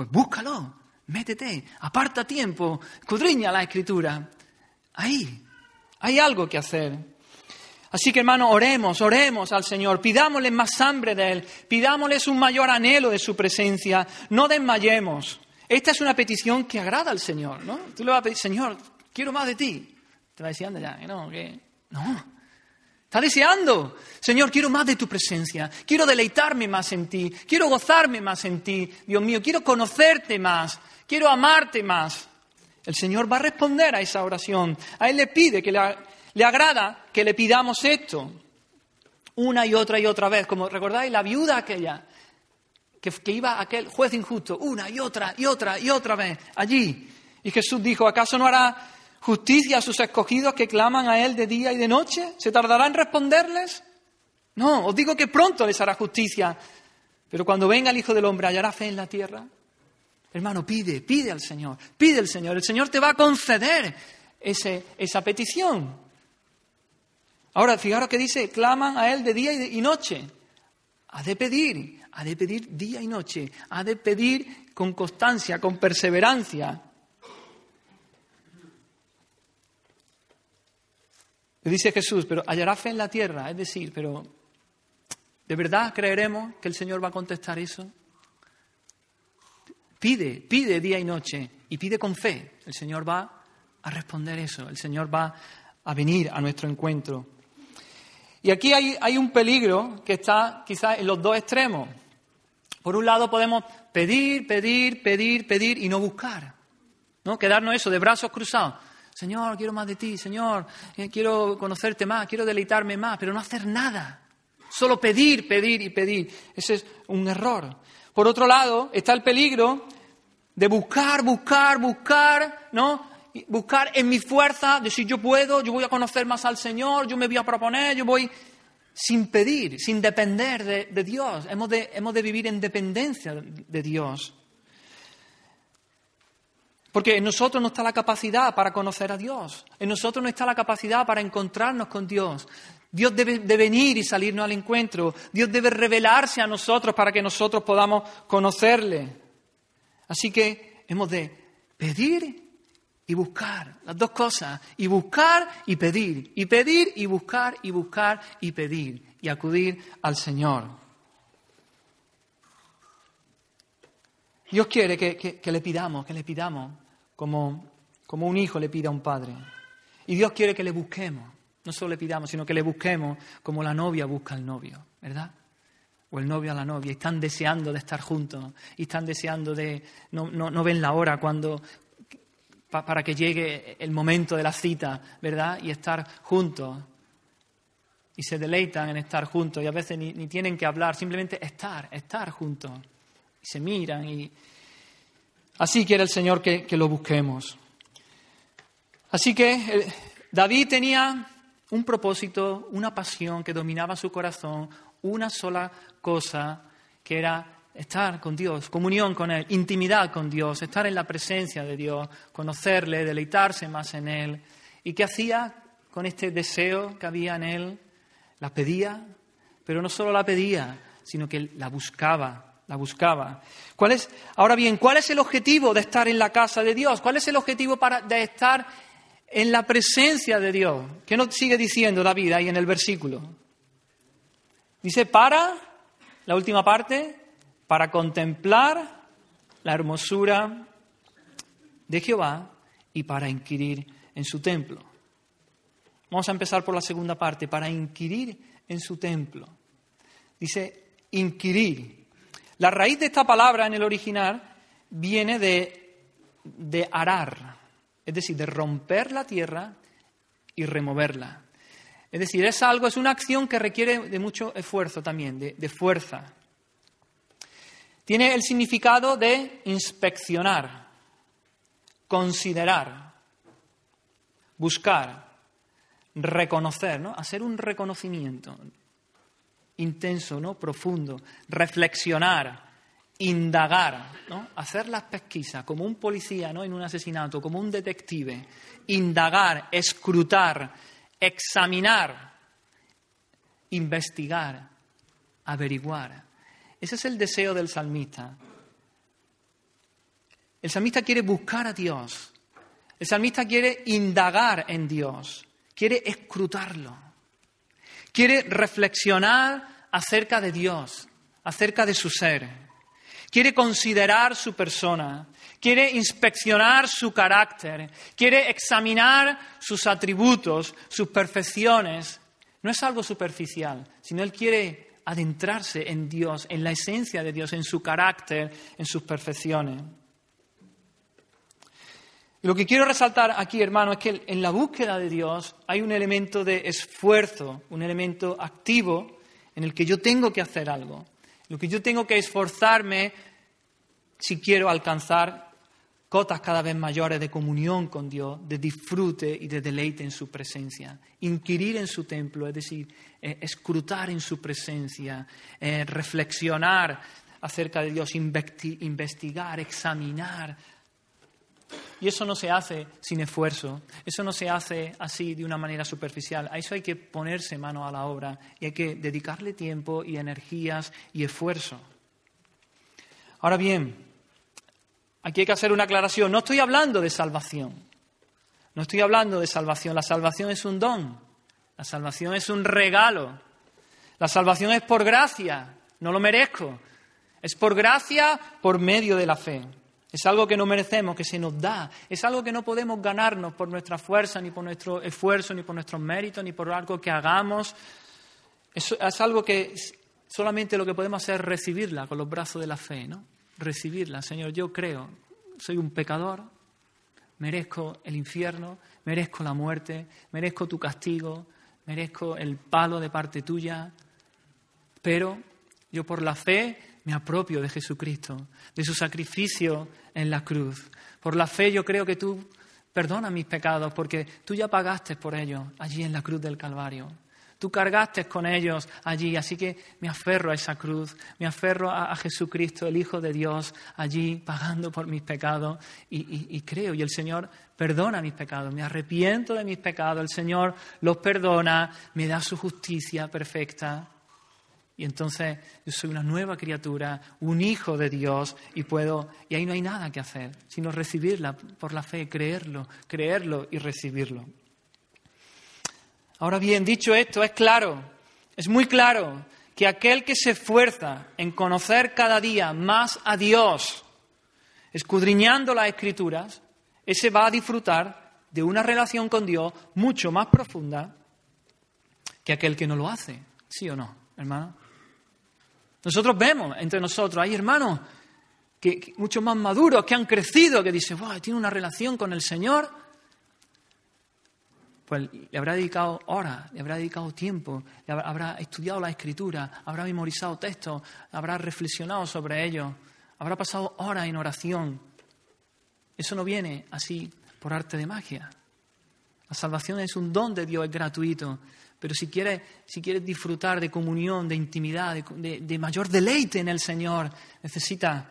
Pues búscalo, métete, aparta tiempo, escudriña la escritura. Ahí, hay algo que hacer. Así que hermano, oremos, oremos al Señor, pidámosle más hambre de Él, pidámosle un mayor anhelo de su presencia, no desmayemos. Esta es una petición que agrada al Señor, ¿no? Tú le vas a pedir, Señor, quiero más de ti. Te va diciendo ya, no, que no. Está deseando, Señor, quiero más de tu presencia, quiero deleitarme más en ti, quiero gozarme más en ti, Dios mío, quiero conocerte más, quiero amarte más. El Señor va a responder a esa oración. A Él le pide que le, agrada que le pidamos esto una y otra y otra vez. Como recordáis, la viuda aquella que, que iba aquel juez injusto una y otra y otra y otra vez allí. Y Jesús dijo, ¿acaso no hará justicia a sus escogidos que claman a Él de día y de noche? ¿Se tardará en responderles? No, os digo que pronto les hará justicia. Pero cuando venga el Hijo del Hombre, ¿hallará fe en la tierra? Hermano, pide, pide al Señor, pide al Señor. El Señor te va a conceder ese, esa petición. Ahora, fijaros que dice, claman a Él de día y, y noche. Ha de pedir, ha de pedir día y noche, ha de pedir con constancia, con perseverancia. Dice Jesús, pero hallará fe en la tierra, es decir, pero ¿de verdad creeremos que el Señor va a contestar eso? Pide, pide día y noche y pide con fe. El Señor va a responder eso, el Señor va a venir a nuestro encuentro. Y aquí hay, hay un peligro que está quizás en los dos extremos. Por un lado podemos pedir, pedir, pedir, pedir y no buscar. ¿no? Quedarnos eso de brazos cruzados. Señor, quiero más de ti, Señor, eh, quiero conocerte más, quiero deleitarme más, pero no hacer nada. Solo pedir, pedir y pedir. Ese es un error. Por otro lado, está el peligro de buscar, buscar, buscar, ¿no? Buscar en mi fuerza, decir yo puedo, yo voy a conocer más al Señor, yo me voy a proponer, yo voy sin pedir, sin depender de, de Dios. Hemos de, hemos de vivir en dependencia de Dios. Porque en nosotros no está la capacidad para conocer a Dios. En nosotros no está la capacidad para encontrarnos con Dios. Dios debe de venir y salirnos al encuentro. Dios debe revelarse a nosotros para que nosotros podamos conocerle. Así que hemos de pedir y buscar, las dos cosas, y buscar y pedir, y pedir y buscar y buscar y pedir, y acudir al Señor. Dios quiere que, le pidamos, que le pidamos como, como un hijo le pide a un padre. Y Dios quiere que le busquemos, no solo le pidamos, sino que le busquemos como la novia busca al novio, ¿verdad? o el novio a la novia, y están deseando de estar juntos, y están deseando de, no, no, ven la hora cuando, para que llegue el momento de la cita, ¿verdad? Y estar juntos. Y se deleitan en estar juntos, y a veces ni, tienen que hablar, simplemente estar, estar juntos. Y se miran, y así quiere el Señor que, que lo busquemos. Así que eh, David tenía un propósito, una pasión que dominaba su corazón, una sola cosa, que era estar con Dios, comunión con Él, intimidad con Dios, estar en la presencia de Dios, conocerle, deleitarse más en Él. ¿Y qué hacía con este deseo que había en Él? La pedía, pero no solo la pedía, sino que la buscaba, la buscaba. ¿Cuál es, ahora bien, ¿cuál es el objetivo de estar en la casa de Dios? ¿Cuál es el objetivo para, de estar en la presencia de Dios? ¿Qué nos sigue diciendo David ahí en el versículo? Dice, para, la última parte, para contemplar la hermosura de Jehová y para inquirir en su templo. Vamos a empezar por la segunda parte, para inquirir en su templo. Dice, inquirir. La raíz de esta palabra en el original viene de, de arar, es decir, de romper la tierra y removerla. Es decir, es algo, es una acción que requiere de mucho esfuerzo también, de, fuerza. Tiene el significado de inspeccionar, considerar, buscar, reconocer, ¿no? Hacer un reconocimiento intenso, ¿no? Profundo, reflexionar, indagar, ¿no? Hacer las pesquisas como un policía, ¿no? En un asesinato, como un detective, indagar, escrutar, examinar, investigar, averiguar. Ese es el deseo del salmista. El salmista quiere buscar a Dios. El salmista quiere indagar en Dios. Quiere escrutarlo. Quiere reflexionar acerca de Dios, acerca de su ser. Quiere considerar su persona quiere inspeccionar su carácter, quiere examinar sus atributos, sus perfecciones. No es algo superficial, sino él quiere adentrarse en Dios, en la esencia de Dios, en su carácter, en sus perfecciones. Y lo que quiero resaltar aquí, hermano, es que en la búsqueda de Dios hay un elemento de esfuerzo, un elemento activo en el que yo tengo que hacer algo, lo que yo tengo que esforzarme si quiero alcanzar cotas cada vez mayores de comunión con Dios, de disfrute y de deleite en su presencia. Inquirir en su templo, es decir, eh, escrutar en su presencia, eh, reflexionar acerca de Dios, investigar, examinar. Y eso no se hace sin esfuerzo, eso no se hace así de una manera superficial. A eso hay que ponerse mano a la obra y hay que dedicarle tiempo y energías y esfuerzo. Ahora bien, Aquí hay que hacer una aclaración. No estoy hablando de salvación. No estoy hablando de salvación. La salvación es un don. La salvación es un regalo. La salvación es por gracia. No lo merezco. Es por gracia por medio de la fe. Es algo que no merecemos, que se nos da. Es algo que no podemos ganarnos por nuestra fuerza, ni por nuestro esfuerzo, ni por nuestros méritos, ni por algo que hagamos. Es, es algo que solamente lo que podemos hacer es recibirla con los brazos de la fe, ¿no? recibirla. Señor, yo creo, soy un pecador, merezco el infierno, merezco la muerte, merezco tu castigo, merezco el palo de parte tuya, pero yo por la fe me apropio de Jesucristo, de su sacrificio en la cruz. Por la fe yo creo que tú perdonas mis pecados porque tú ya pagaste por ellos allí en la cruz del Calvario. Tú cargaste con ellos allí, así que me aferro a esa cruz, me aferro a, Jesucristo, el Hijo de Dios, allí pagando por mis pecados y, y creo. Y el Señor perdona mis pecados, me arrepiento de mis pecados, el Señor los perdona, me da su justicia perfecta y entonces yo soy una nueva criatura, un hijo de Dios y puedo y ahí no hay nada que hacer, sino recibirla por la fe, creerlo, creerlo y recibirlo. Ahora bien, dicho esto, es claro, es muy claro que aquel que se esfuerza en conocer cada día más a Dios, escudriñando las escrituras, ese va a disfrutar de una relación con Dios mucho más profunda que aquel que no lo hace. ¿Sí o no, hermano? Nosotros vemos entre nosotros, hay hermanos que, mucho más maduros, que han crecido, que dicen, wow, tiene una relación con el Señor. Pues le habrá dedicado horas, le habrá dedicado tiempo, le habrá, estudiado la escritura, habrá memorizado textos, habrá reflexionado sobre ellos, habrá pasado horas en oración. Eso no viene así por arte de magia. La salvación es un don de Dios, es gratuito. Pero si quieres, si disfrutar de comunión, de intimidad, de, mayor deleite en el Señor, necesitas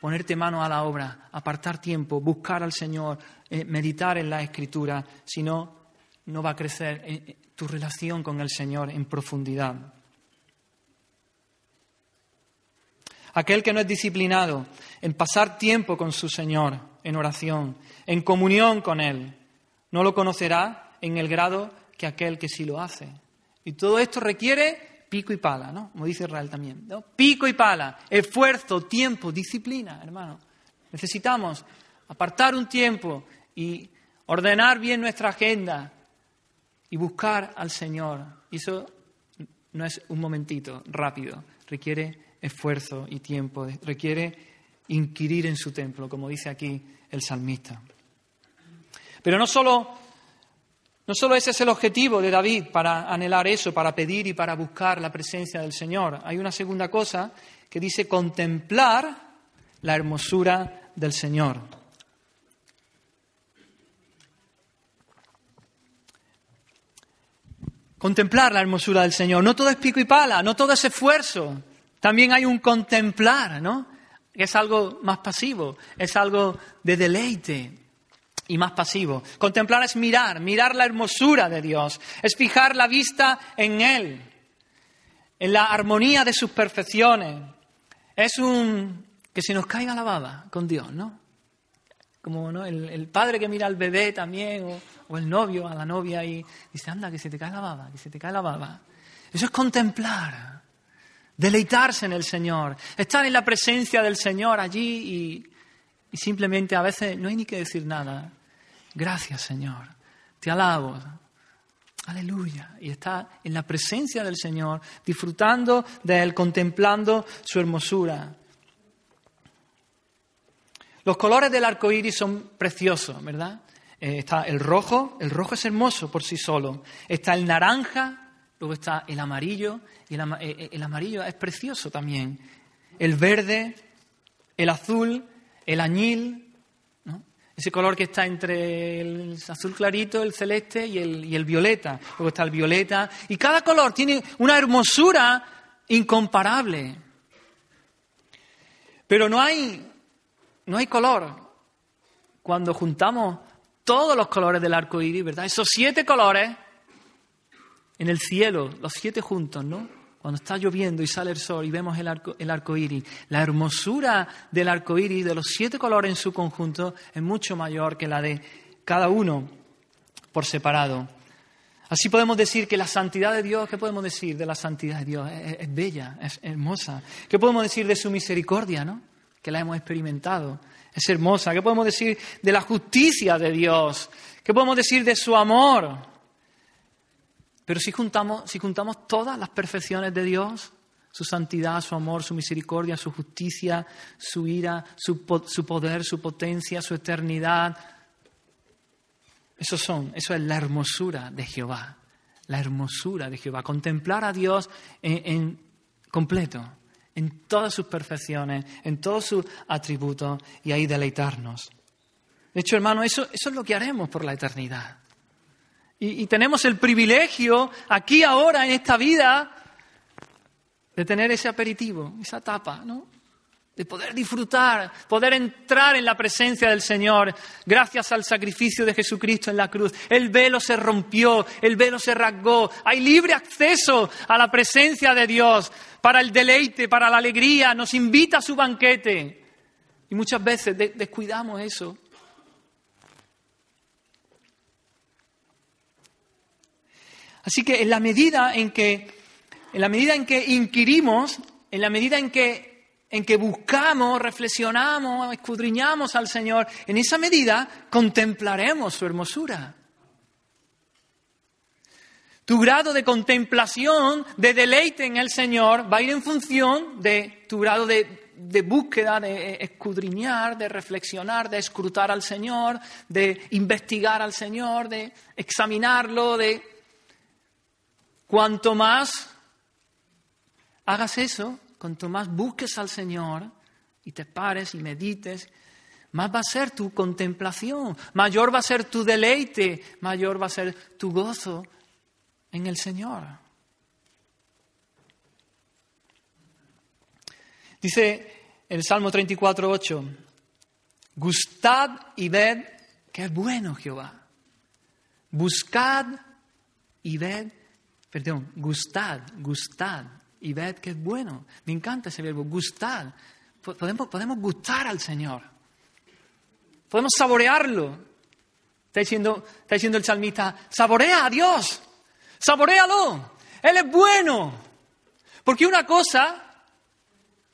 ponerte mano a la obra, apartar tiempo, buscar al Señor, eh, meditar en la Escritura. Si no, no va a crecer eh, eh, tu relación con el Señor en profundidad. Aquel que no es disciplinado en pasar tiempo con su Señor en oración, en comunión con Él, no lo conocerá en el grado que aquel que sí lo hace. Y todo esto requiere pico y pala, ¿no? Como dice Israel también. ¿no? Pico y pala, esfuerzo, tiempo, disciplina, hermano. Necesitamos apartar un tiempo y ordenar bien nuestra agenda y buscar al Señor. Y eso no es un momentito rápido, requiere esfuerzo y tiempo, requiere inquirir en su templo, como dice aquí el salmista. Pero no solo no solo ese es el objetivo de David para anhelar eso, para pedir y para buscar la presencia del Señor. Hay una segunda cosa que dice contemplar la hermosura del Señor. Contemplar la hermosura del Señor. No todo es pico y pala, no todo es esfuerzo. También hay un contemplar, ¿no? Es algo más pasivo, es algo de deleite, y más pasivo. Contemplar es mirar, mirar la hermosura de Dios, es fijar la vista en Él, en la armonía de sus perfecciones. Es un que se nos caiga la baba con Dios, ¿no? Como ¿no? El, padre que mira al bebé también, o, o, el novio a la novia y dice, anda, que se te cae la baba, que se te cae la baba. Eso es contemplar, deleitarse en el Señor, estar en la presencia del Señor allí y, y simplemente a veces no hay ni que decir nada, Gracias, Señor. Te alabo. Aleluya. Y está en la presencia del Señor, disfrutando de Él, contemplando su hermosura. Los colores del arco iris son preciosos, ¿verdad? Eh, está el rojo, el rojo es hermoso por sí solo. Está el naranja, luego está el amarillo, y el, eh, eh, el amarillo es precioso también. El verde, el azul, el añil, ese color que está entre el azul clarito, el celeste y el, violeta. Luego está el violeta. Y cada color tiene una hermosura incomparable. Pero no hay, no hay color cuando juntamos todos los colores del arco iris, ¿verdad? Esos siete colores en el cielo, los siete juntos, ¿no? Cuando está lloviendo y sale el sol y vemos el arco, el arco iris, la hermosura del arco iris, de los siete colores en su conjunto, es mucho mayor que la de cada uno por separado. Así podemos decir que la santidad de Dios, ¿qué podemos decir de la santidad de Dios? Es, bella, es hermosa. ¿Qué podemos decir de su misericordia, no? Que la hemos experimentado. Es hermosa. ¿Qué podemos decir de la justicia de Dios? ¿Qué podemos decir de su amor? Pero si juntamos, si juntamos todas las perfecciones de Dios, su santidad, su amor, su misericordia, su justicia, su ira, su, poder, su potencia, su eternidad, eso son, eso es la hermosura de Jehová, la hermosura de Jehová. Contemplar a Dios en, completo, en todas sus perfecciones, en todos sus atributos y ahí deleitarnos. De hecho, hermano, eso, eso es lo que haremos por la eternidad. Y, tenemos el privilegio aquí ahora en esta vida de tener ese aperitivo, esa tapa, ¿no? de poder disfrutar, poder entrar en la presencia del Señor gracias al sacrificio de Jesucristo en la cruz. El velo se rompió, el velo se rasgó, hay libre acceso a la presencia de Dios para el deleite, para la alegría, nos invita a su banquete. Y muchas veces descuidamos eso. Así que en la medida en que, en la medida en que inquirimos, en la medida en que en que buscamos, reflexionamos, escudriñamos al Señor, en esa medida contemplaremos su hermosura. Tu grado de contemplación, de deleite en el Señor, va a ir en función de tu grado de, de búsqueda, de escudriñar, de reflexionar, de escrutar al Señor, de investigar al Señor, de examinarlo, de... Cuanto más hagas eso, cuanto más busques al Señor y te pares y medites, más va a ser tu contemplación, mayor va a ser tu deleite, mayor va a ser tu gozo en el Señor. Dice el Salmo 34.8, gustad y ved que es bueno Jehová. Buscad y ved, perdón, gustad, gustad y ved que es bueno. Me encanta ese verbo, gustar. Podemos, podemos gustar al Señor. Podemos saborearlo. Está diciendo, está diciendo el salmista, saborea a Dios, saborealo. Él es bueno. Porque una cosa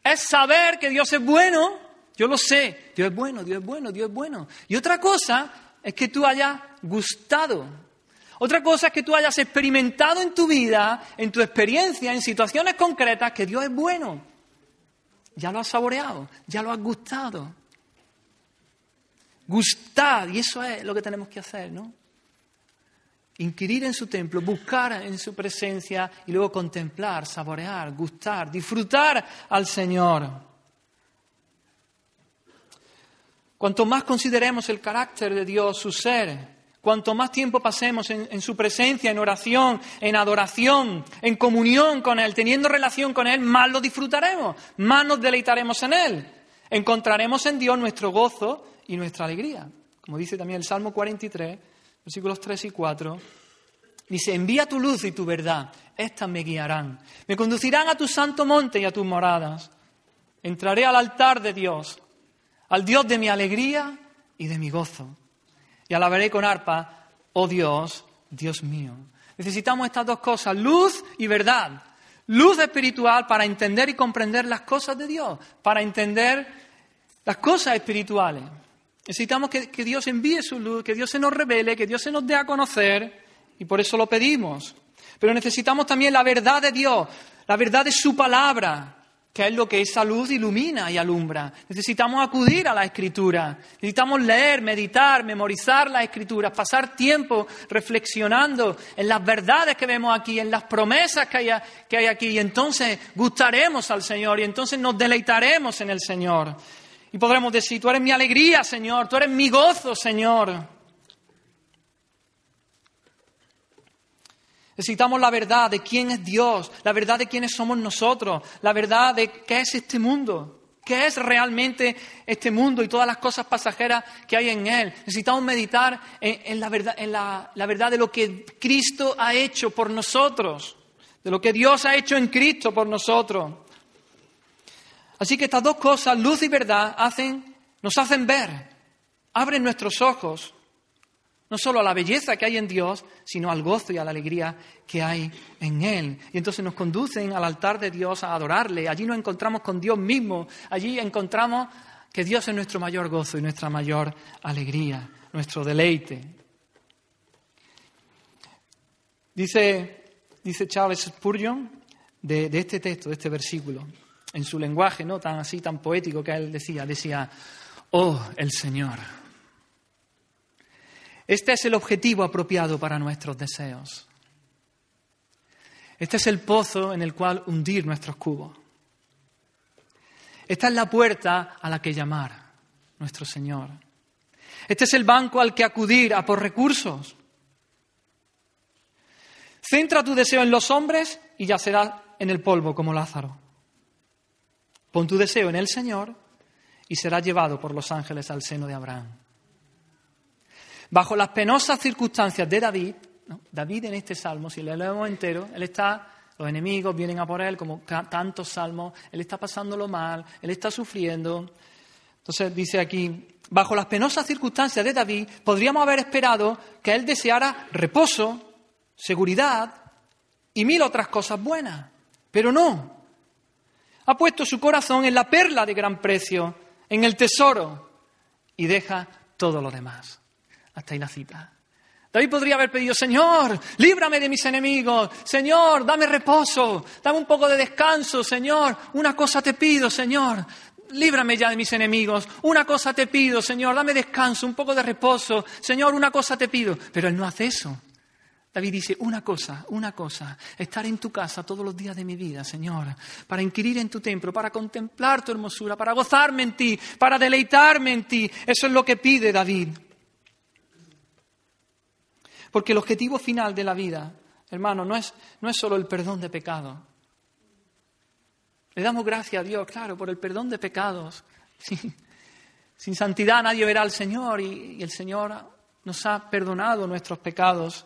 es saber que Dios es bueno, yo lo sé, Dios es bueno, Dios es bueno, Dios es bueno. Y otra cosa es que tú hayas gustado otra cosa es que tú hayas experimentado en tu vida, en tu experiencia, en situaciones concretas, que Dios es bueno. Ya lo has saboreado, ya lo has gustado. Gustar, y eso es lo que tenemos que hacer, ¿no? Inquirir en su templo, buscar en su presencia y luego contemplar, saborear, gustar, disfrutar al Señor. Cuanto más consideremos el carácter de Dios, su ser, Cuanto más tiempo pasemos en, su presencia, en oración, en adoración, en comunión con Él, teniendo relación con Él, más lo disfrutaremos, más nos deleitaremos en Él. Encontraremos en Dios nuestro gozo y nuestra alegría. Como dice también el Salmo 43, versículos 3 y 4. Dice, envía tu luz y tu verdad, estas me guiarán. Me conducirán a tu santo monte y a tus moradas. Entraré al altar de Dios, al Dios de mi alegría y de mi gozo y alabaré con arpa, oh Dios, Dios mío. Necesitamos estas dos cosas, luz y verdad. Luz espiritual para entender y comprender las cosas de Dios, para entender las cosas espirituales. Necesitamos que, que, Dios envíe su luz, que Dios se nos revele, que Dios se nos dé a conocer, y por eso lo pedimos. Pero necesitamos también la verdad de Dios, la verdad de su palabra, que es lo que esa luz ilumina y alumbra. Necesitamos acudir a la escritura, necesitamos leer, meditar, memorizar las escrituras, pasar tiempo reflexionando en las verdades que vemos aquí, en las promesas que hay, aquí, y entonces gustaremos al Señor y entonces nos deleitaremos en el Señor. Y podremos decir, tú eres mi alegría, Señor, tú eres mi gozo, Señor. Necesitamos la verdad de quién es Dios, la verdad de quiénes somos nosotros, la verdad de qué es este mundo, qué es realmente este mundo y todas las cosas pasajeras que hay en él. Necesitamos meditar en, la, verdad, en la, verdad de lo que Cristo ha hecho por nosotros, de lo que Dios ha hecho en Cristo por nosotros. Así que estas dos cosas, luz y verdad, hacen, nos hacen ver, abren nuestros ojos no solo a la belleza que hay en Dios, sino al gozo y a la alegría que hay en Él. Y entonces nos conducen al altar de Dios a adorarle. Allí nos encontramos con Dios mismo. Allí encontramos que Dios es nuestro mayor gozo y nuestra mayor alegría, nuestro deleite. Dice, dice Charles Spurgeon de, de este texto, de este versículo, en su lenguaje no tan así, tan poético que él decía, decía, oh el Señor este es el objetivo apropiado para nuestros deseos. Este es el pozo en el cual hundir nuestros cubos. Esta es la puerta a la que llamar nuestro Señor. Este es el banco al que acudir a por recursos. Centra tu deseo en los hombres y ya será en el polvo como Lázaro. Pon tu deseo en el Señor y serás llevado por los ángeles al seno de Abraham. Bajo las penosas circunstancias de David, David en este salmo, si le leemos entero, él está, los enemigos vienen a por él, como tantos salmos, él está pasándolo mal, él está sufriendo. Entonces dice aquí, bajo las penosas circunstancias de David, podríamos haber esperado que él deseara reposo, seguridad y mil otras cosas buenas, pero no. Ha puesto su corazón en la perla de gran precio, en el tesoro, y deja todo lo demás. Hasta ahí la cita. David podría haber pedido, Señor, líbrame de mis enemigos, Señor, dame reposo, dame un poco de descanso, Señor, una cosa te pido, Señor, líbrame ya de mis enemigos, una cosa te pido, Señor, dame descanso, un poco de reposo, Señor, una cosa te pido. Pero él no hace eso. David dice, una cosa, una cosa, estar en tu casa todos los días de mi vida, Señor, para inquirir en tu templo, para contemplar tu hermosura, para gozarme en ti, para deleitarme en ti. Eso es lo que pide David. Porque el objetivo final de la vida, hermano, no es, no es solo el perdón de pecados. Le damos gracias a Dios, claro, por el perdón de pecados. [laughs] Sin santidad nadie verá al Señor y, el Señor nos ha perdonado nuestros pecados.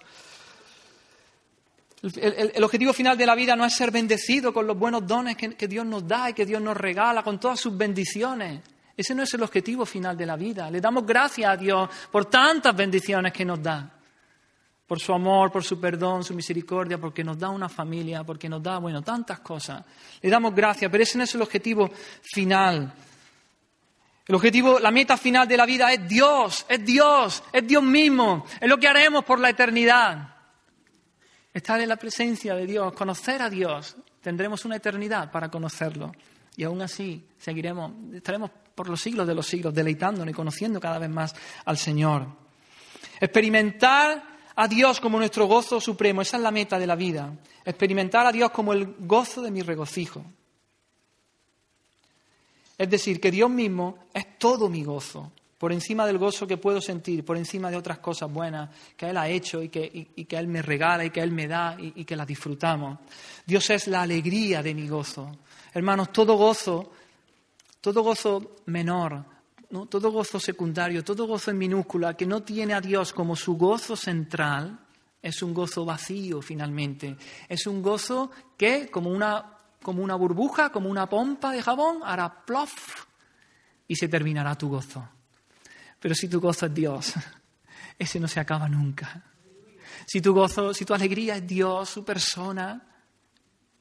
El, objetivo final de la vida no es ser bendecido con los buenos dones que Dios nos da y que Dios nos regala, con todas sus bendiciones. Ese no es el objetivo final de la vida. Le damos gracias a Dios por tantas bendiciones que nos da por su amor, por su perdón, su misericordia, porque nos da una familia, porque nos da, bueno, tantas cosas. Le damos gracias, pero ese no es el objetivo final. El objetivo, la meta final de la vida es Dios, es Dios, es Dios mismo, es lo que haremos por la eternidad. Estar en la presencia de Dios, conocer a Dios, tendremos una eternidad para conocerlo. Y aún así seguiremos, estaremos por los siglos de los siglos deleitándonos y conociendo cada vez más al Señor. Experimentar a Dios como nuestro gozo supremo. Esa es la meta de la vida. Experimentar a Dios como el gozo de mi regocijo. Es decir, que Dios mismo es todo mi gozo, por encima del gozo que puedo sentir, por encima de otras cosas buenas que Él ha hecho y que, que Él me regala y que Él me da y, y que las disfrutamos. Dios es la alegría de mi gozo. Hermanos, todo gozo, todo gozo menor, todo gozo secundario, todo gozo en minúscula que no tiene a Dios como su gozo central, es un gozo vacío finalmente. Es un gozo que, como una, como una burbuja, como una pompa de jabón, hará plof y se terminará tu gozo. Pero si tu gozo es Dios, [laughs] ese no se acaba nunca. Si tu gozo, si tu alegría es Dios, su persona,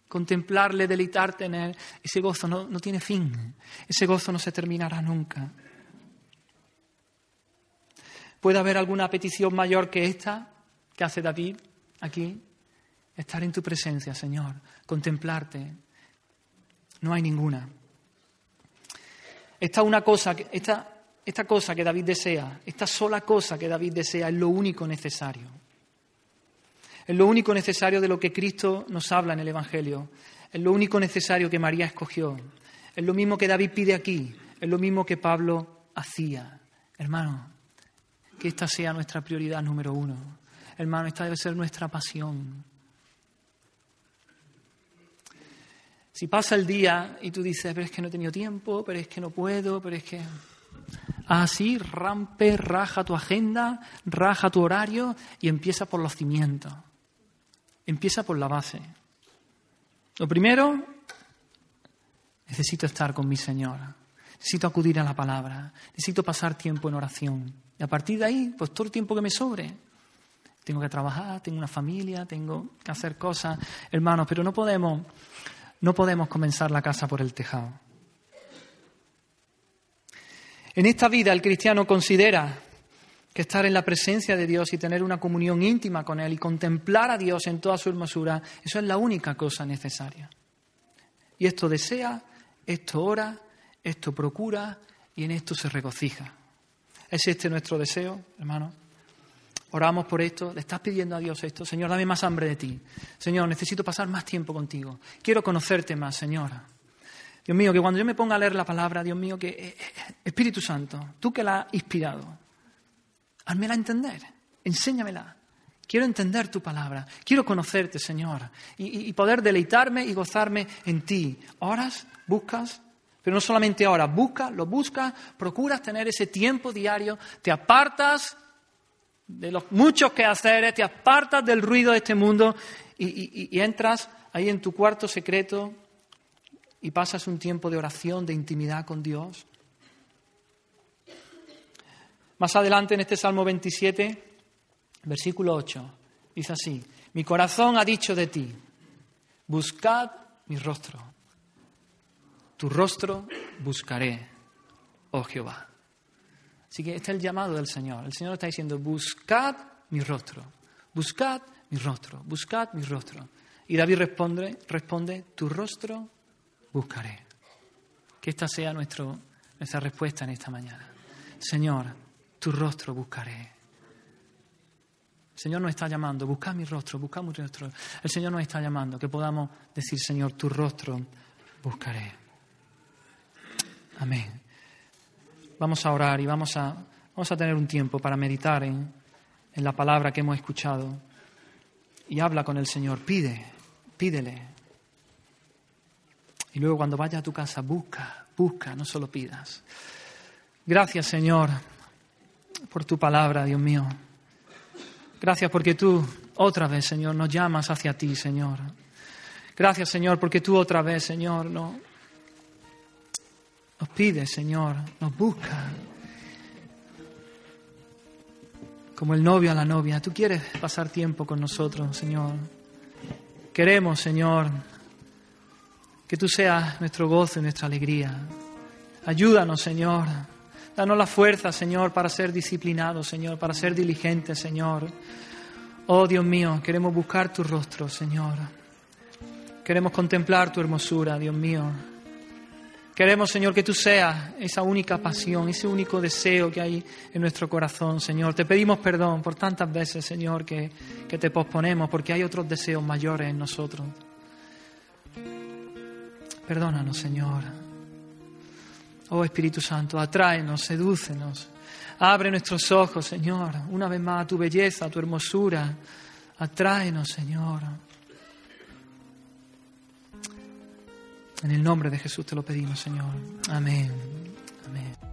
contemplarle, deleitarte en Él, ese gozo no, no tiene fin, ese gozo no se terminará nunca. ¿Puede haber alguna petición mayor que esta que hace David aquí? Estar en tu presencia, Señor, contemplarte. No hay ninguna. Esta una cosa, esta, esta cosa que David desea, esta sola cosa que David desea es lo único necesario. Es lo único necesario de lo que Cristo nos habla en el Evangelio. Es lo único necesario que María escogió. Es lo mismo que David pide aquí. Es lo mismo que Pablo hacía. Hermano, que esta sea nuestra prioridad número uno. Hermano, esta debe ser nuestra pasión. Si pasa el día y tú dices, pero es que no he tenido tiempo, pero es que no puedo, pero es que... Así, rampe, raja tu agenda, raja tu horario y empieza por los cimientos. Empieza por la base. Lo primero, necesito estar con mi Señora. Necesito acudir a la palabra. Necesito pasar tiempo en oración. Y a partir de ahí, pues todo el tiempo que me sobre. Tengo que trabajar, tengo una familia, tengo que hacer cosas, hermanos, pero no podemos, no podemos comenzar la casa por el tejado. En esta vida el cristiano considera que estar en la presencia de Dios y tener una comunión íntima con Él y contemplar a Dios en toda su hermosura, eso es la única cosa necesaria. Y esto desea, esto ora, esto procura y en esto se regocija. ¿Es este nuestro deseo, hermano? Oramos por esto, le estás pidiendo a Dios esto. Señor, dame más hambre de ti. Señor, necesito pasar más tiempo contigo. Quiero conocerte más, Señora. Dios mío, que cuando yo me ponga a leer la palabra, Dios mío, que eh, eh, Espíritu Santo, tú que la has inspirado, házmela entender, enséñamela. Quiero entender tu palabra, quiero conocerte, Señor, y, y poder deleitarme y gozarme en ti. ¿Oras? ¿Buscas? Pero no solamente ahora, busca, lo buscas, procuras tener ese tiempo diario, te apartas de los muchos quehaceres, te apartas del ruido de este mundo y, y entras ahí en tu cuarto secreto y pasas un tiempo de oración, de intimidad con Dios. Más adelante en este Salmo 27, versículo 8, dice así, mi corazón ha dicho de ti, buscad mi rostro, tu rostro buscaré, oh Jehová. Así que este es el llamado del Señor. El Señor está diciendo, buscad mi rostro, buscad mi rostro, buscad mi rostro. Y David responde, responde tu rostro buscaré. Que esta sea nuestra respuesta en esta mañana. Señor, tu rostro buscaré. El Señor nos está llamando, busca mi rostro, busca mi rostro. El Señor nos está llamando, que podamos decir, Señor, tu rostro buscaré. Amén. Vamos a orar y vamos a, vamos a tener un tiempo para meditar en, en la palabra que hemos escuchado. Y habla con el Señor, pide, pídele. Y luego cuando vayas a tu casa, busca, busca, no solo pidas. Gracias, Señor, por tu palabra, Dios mío. Gracias porque tú otra vez, Señor, nos llamas hacia ti, Señor. Gracias, Señor, porque tú otra vez, Señor, no, nos pides, Señor, nos busca. Como el novio a la novia, tú quieres pasar tiempo con nosotros, Señor. Queremos, Señor, que tú seas nuestro gozo y nuestra alegría. Ayúdanos, Señor. Danos la fuerza, Señor, para ser disciplinados, Señor, para ser diligentes, Señor. Oh Dios mío, queremos buscar tu rostro, Señor. Queremos contemplar tu hermosura, Dios mío. Queremos, Señor, que tú seas esa única pasión, ese único deseo que hay en nuestro corazón, Señor. Te pedimos perdón por tantas veces, Señor, que, que te posponemos, porque hay otros deseos mayores en nosotros. Perdónanos, Señor. Oh Espíritu Santo, atráenos, sedúcenos. Abre nuestros ojos, Señor, una vez más a tu belleza, a tu hermosura. Atráenos, Señor. En el nombre de Jesús te lo pedimos, Señor. Amén. Amén.